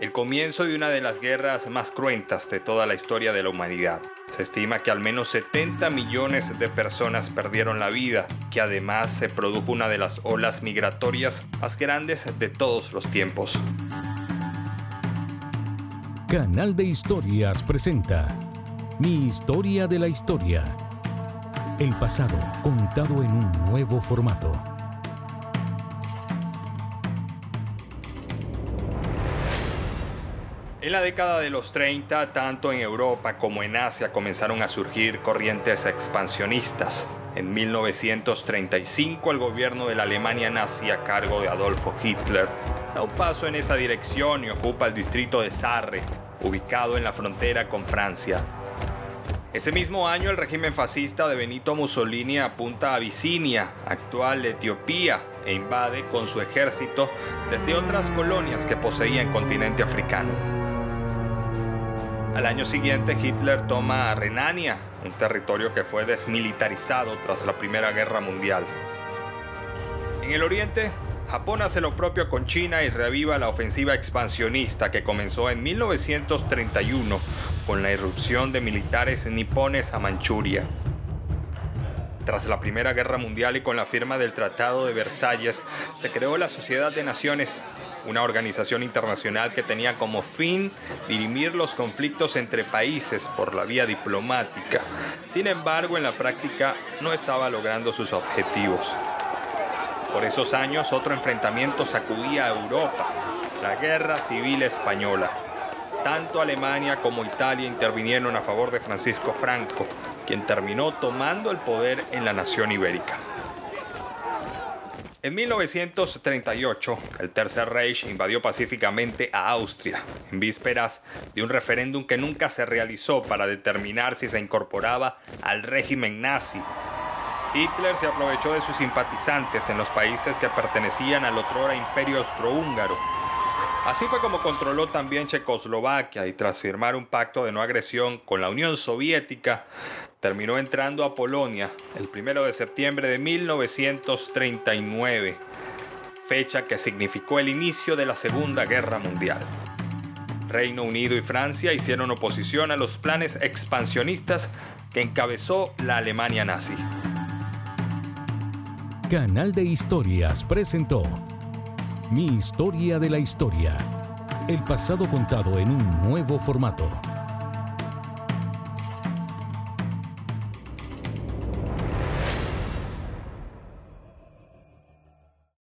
el comienzo de una de las guerras más cruentas de toda la historia de la humanidad. Se estima que al menos 70 millones de personas perdieron la vida, que además se produjo una de las olas migratorias más grandes de todos los tiempos. Canal de Historias presenta Mi historia de la historia. El pasado contado en un nuevo formato. En la década de los 30, tanto en Europa como en Asia comenzaron a surgir corrientes expansionistas. En 1935, el gobierno de la Alemania nazi a cargo de Adolfo Hitler da un paso en esa dirección y ocupa el distrito de Sarre, ubicado en la frontera con Francia. Ese mismo año, el régimen fascista de Benito Mussolini apunta a Abisinia, actual Etiopía, e invade con su ejército desde otras colonias que poseía en continente africano. Al año siguiente Hitler toma Renania, un territorio que fue desmilitarizado tras la Primera Guerra Mundial. En el oriente, Japón hace lo propio con China y reaviva la ofensiva expansionista que comenzó en 1931 con la irrupción de militares nipones a Manchuria. Tras la Primera Guerra Mundial y con la firma del Tratado de Versalles, se creó la Sociedad de Naciones una organización internacional que tenía como fin dirimir los conflictos entre países por la vía diplomática. Sin embargo, en la práctica no estaba logrando sus objetivos. Por esos años, otro enfrentamiento sacudía a Europa, la Guerra Civil Española. Tanto Alemania como Italia intervinieron a favor de Francisco Franco, quien terminó tomando el poder en la nación ibérica. En 1938, el Tercer Reich invadió pacíficamente a Austria, en vísperas de un referéndum que nunca se realizó para determinar si se incorporaba al régimen nazi. Hitler se aprovechó de sus simpatizantes en los países que pertenecían al otrora imperio austrohúngaro. Así fue como controló también Checoslovaquia y tras firmar un pacto de no agresión con la Unión Soviética, terminó entrando a Polonia el 1 de septiembre de 1939, fecha que significó el inicio de la Segunda Guerra Mundial. Reino Unido y Francia hicieron oposición a los planes expansionistas que encabezó la Alemania nazi. Canal de Historias presentó Mi historia de la historia. El pasado contado en un nuevo formato.